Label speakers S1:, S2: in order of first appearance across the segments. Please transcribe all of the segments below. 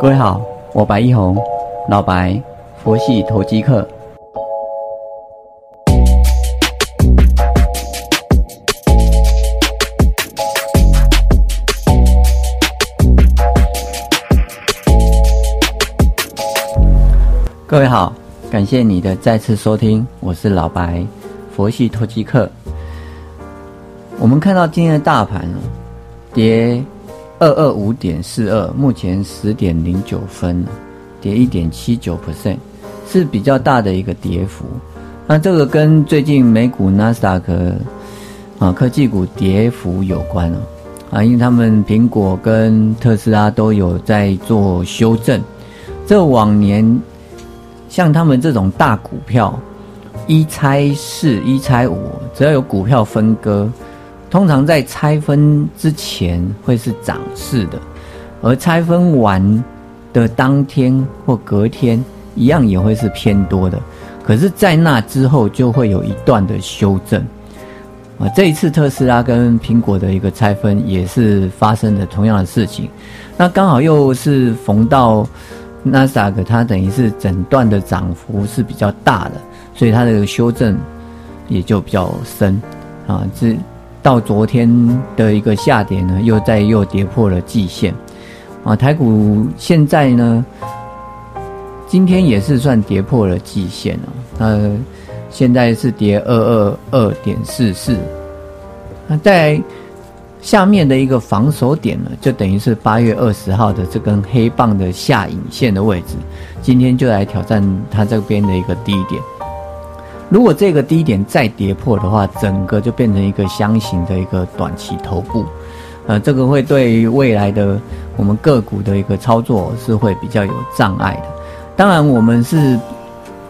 S1: 各位好，我白一红，老白，佛系投机客。各位好，感谢你的再次收听，我是老白，佛系投机客。我们看到今天的大盘哦，跌二二五点四二，目前十点零九分，跌一点七九 percent，是比较大的一个跌幅。那这个跟最近美股纳斯达克啊科技股跌幅有关哦，啊，因为他们苹果跟特斯拉都有在做修正。这往年像他们这种大股票，一拆四、一拆五，只要有股票分割。通常在拆分之前会是涨势的，而拆分完的当天或隔天一样也会是偏多的。可是，在那之后就会有一段的修正。啊，这一次特斯拉跟苹果的一个拆分也是发生的同样的事情。那刚好又是逢到纳斯达克，它等于是整段的涨幅是比较大的，所以它的修正也就比较深。啊，这。到昨天的一个下跌呢，又再又跌破了季线，啊，台股现在呢，今天也是算跌破了季线哦，呃，现在是跌二二二点四四，那在下面的一个防守点呢，就等于是八月二十号的这根黑棒的下影线的位置，今天就来挑战它这边的一个低点。如果这个低点再跌破的话，整个就变成一个箱型的一个短期头部，呃，这个会对于未来的我们个股的一个操作是会比较有障碍的。当然，我们是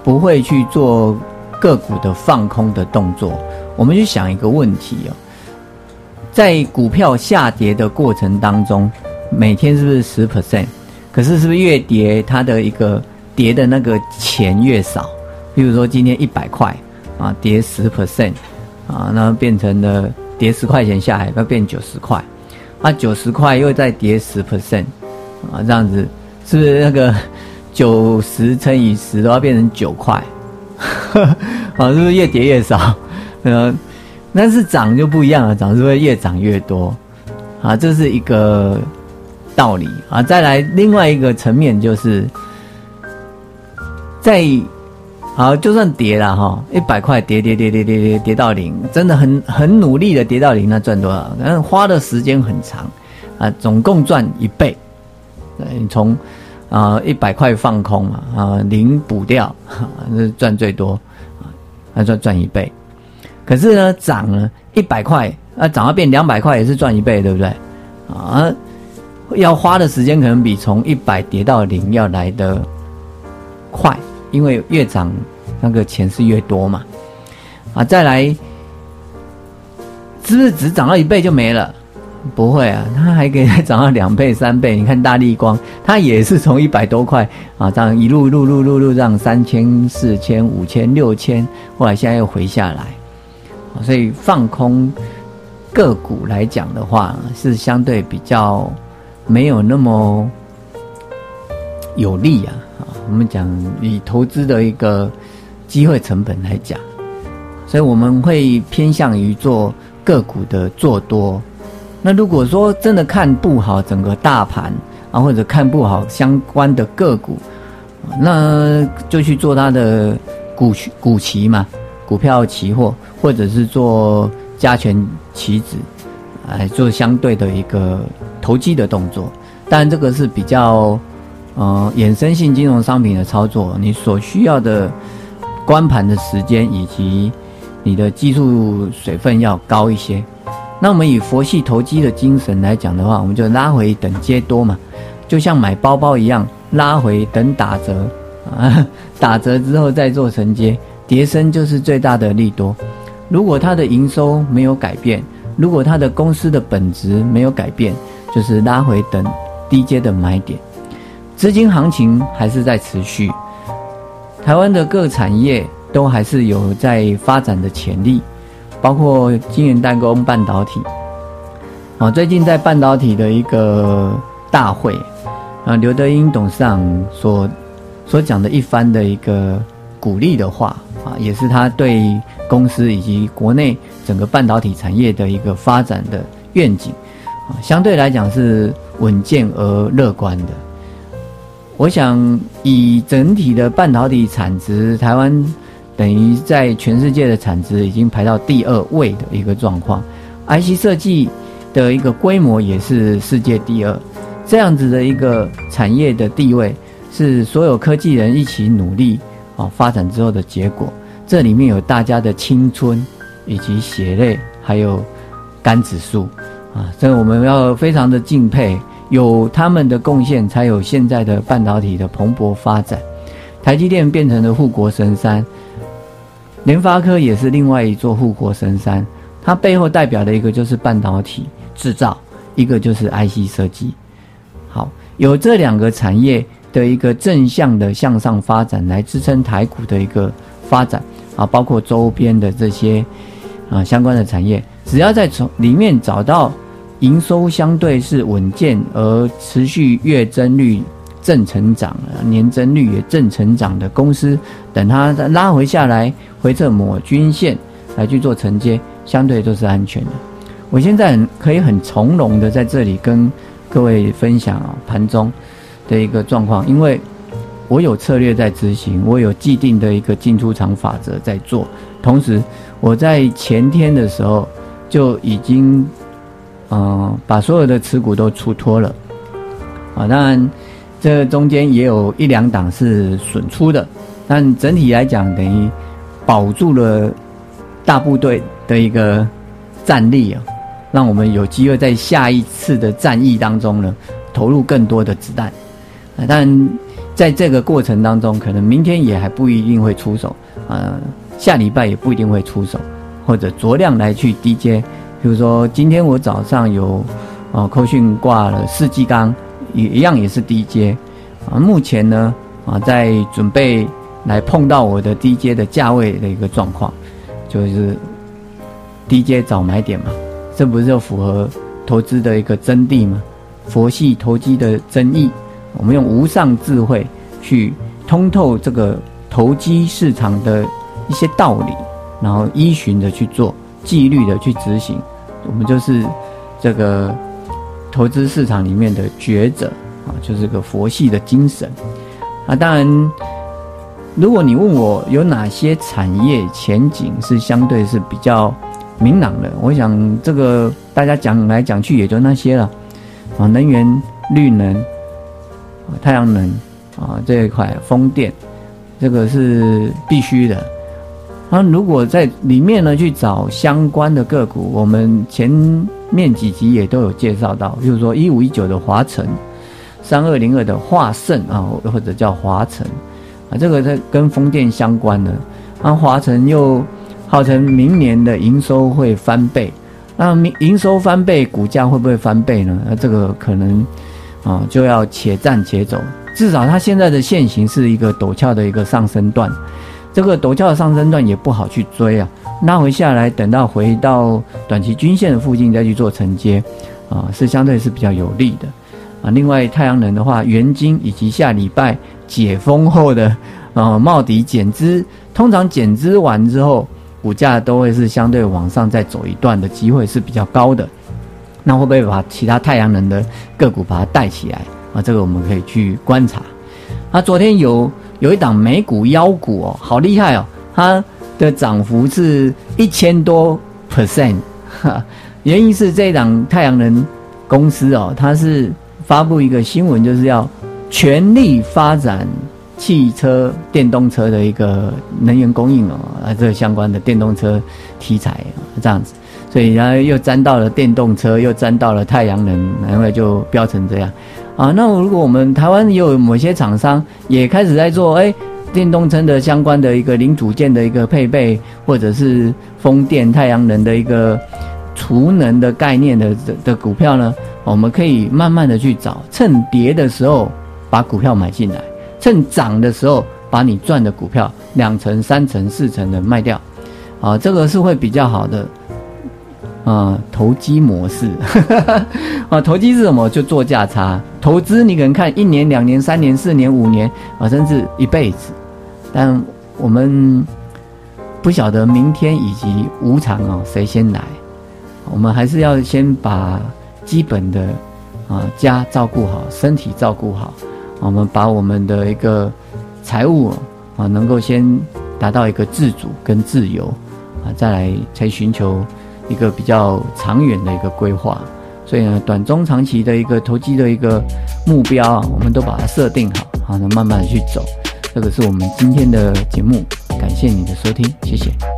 S1: 不会去做个股的放空的动作。我们去想一个问题哦，在股票下跌的过程当中，每天是不是十 percent？可是是不是越跌，它的一个跌的那个钱越少？比如说今天一百块啊，跌十 percent 啊，那变成了跌十块钱下来，要变九十块，啊九十块又再跌十 percent 啊，这样子是不是那个 九十乘以十都要变成九块？啊，是不是越跌越少？嗯，但是涨就不一样了，涨是不是越涨越多？啊，这是一个道理啊。再来另外一个层面就是在。好，就算跌了哈，一百块跌跌跌跌跌跌跌到零，真的很很努力的跌到零，那赚多少？但花的时间很长，啊，总共赚一倍。你从啊一百块放空嘛，啊零补掉，那赚最多，啊，那赚赚一倍。可是呢，涨了一百块，啊涨到变两百块也是赚一倍，对不对？啊，要花的时间可能比从一百跌到零要来的快。因为越涨，那个钱是越多嘛，啊，再来，是不是只涨到一倍就没了？不会啊，它还可以再涨到两倍、三倍。你看大力光，它也是从一百多块啊，这样一路路路路路这样三千、四千、五千、六千，后来现在又回下来，所以放空个股来讲的话，是相对比较没有那么有利啊。我们讲以投资的一个机会成本来讲，所以我们会偏向于做个股的做多。那如果说真的看不好整个大盘啊，或者看不好相关的个股，那就去做它的股股期嘛，股票期货，或者是做加权期指，来做相对的一个投机的动作。当然，这个是比较。呃，衍生性金融商品的操作，你所需要的关盘的时间以及你的技术水分要高一些。那我们以佛系投机的精神来讲的话，我们就拉回等接多嘛，就像买包包一样，拉回等打折啊，打折之后再做承接，叠升就是最大的利多。如果它的营收没有改变，如果它的公司的本质没有改变，就是拉回等低阶的买点。资金行情还是在持续，台湾的各产业都还是有在发展的潜力，包括晶圆代工、半导体。啊，最近在半导体的一个大会，啊刘德英董事长所所讲的一番的一个鼓励的话啊，也是他对公司以及国内整个半导体产业的一个发展的愿景啊，相对来讲是稳健而乐观的。我想以整体的半导体产值，台湾等于在全世界的产值已经排到第二位的一个状况，IC 设计的一个规模也是世界第二，这样子的一个产业的地位，是所有科技人一起努力啊发展之后的结果。这里面有大家的青春，以及血泪，还有肝指数啊，所以我们要非常的敬佩。有他们的贡献，才有现在的半导体的蓬勃发展。台积电变成了护国神山，联发科也是另外一座护国神山。它背后代表的一个就是半导体制造，一个就是 IC 设计。好，有这两个产业的一个正向的向上发展，来支撑台股的一个发展啊，包括周边的这些啊相关的产业，只要在从里面找到。营收相对是稳健而持续月增率正成长，年增率也正成长的公司，等它拉回下来回测某均线来去做承接，相对都是安全的。我现在可以很从容的在这里跟各位分享盘中的一个状况，因为我有策略在执行，我有既定的一个进出场法则在做，同时我在前天的时候就已经。嗯，把所有的持股都出脱了，啊，当然这中间也有一两档是损出的，但整体来讲等于保住了大部队的一个战力啊，让我们有机会在下一次的战役当中呢投入更多的子弹，啊，但在这个过程当中，可能明天也还不一定会出手，啊，下礼拜也不一定会出手，或者酌量来去低阶。比如说，今天我早上有，啊，扣讯挂了四季钢，也一样也是低阶，啊，目前呢，啊，在准备来碰到我的低阶的价位的一个状况，就是低阶找买点嘛，这不是就符合投资的一个真谛吗？佛系投机的真意，我们用无上智慧去通透这个投机市场的一些道理，然后依循的去做，纪律的去执行。我们就是这个投资市场里面的觉者啊，就是个佛系的精神啊。当然，如果你问我有哪些产业前景是相对是比较明朗的，我想这个大家讲来讲去也就那些了啊，能源、绿能、太阳能啊这一块，风电，这个是必须的。那如果在里面呢去找相关的个股，我们前面几集也都有介绍到，比如说一五一九的华晨，三二零二的华盛啊，或者叫华晨啊，这个在跟风电相关的，那华晨又号称明年的营收会翻倍，那明营收翻倍，股价会不会翻倍呢？那这个可能啊就要且战且走，至少它现在的现形是一个陡峭的一个上升段。这个陡峭的上升段也不好去追啊，拉回下来，等到回到短期均线的附近再去做承接，啊，是相对是比较有利的，啊，另外太阳能的话，元晶以及下礼拜解封后的啊茂迪减资，通常减资完之后，股价都会是相对往上再走一段的机会是比较高的，那会不会把其他太阳能的个股把它带起来啊？这个我们可以去观察。啊昨天有。有一档美股妖股哦，好厉害哦！它的涨幅是一千多 percent，原因是这档太阳能公司哦，它是发布一个新闻，就是要全力发展汽车电动车的一个能源供应哦，啊，这相关的电动车题材这样子，所以然后又沾到了电动车，又沾到了太阳能，然后就飙成这样。啊，那如果我们台湾也有某些厂商也开始在做，哎，电动车的相关的一个零组件的一个配备，或者是风电、太阳能的一个储能的概念的的股票呢，我们可以慢慢的去找，趁跌的时候把股票买进来，趁涨的时候把你赚的股票两成、三成、四成的卖掉，啊，这个是会比较好的。啊投机模式。啊，投机是什么？就做价差。投资你可能看一年、两年、三年、四年、五年啊，甚至一辈子。但我们不晓得明天以及无常哦，谁先来？我们还是要先把基本的啊家照顾好，身体照顾好。我们把我们的一个财务啊，能够先达到一个自主跟自由啊，再来才寻求一个比较长远的一个规划。所以呢，短中长期的一个投机的一个目标啊，我们都把它设定好，好，那慢慢去走。这个是我们今天的节目，感谢你的收听，谢谢。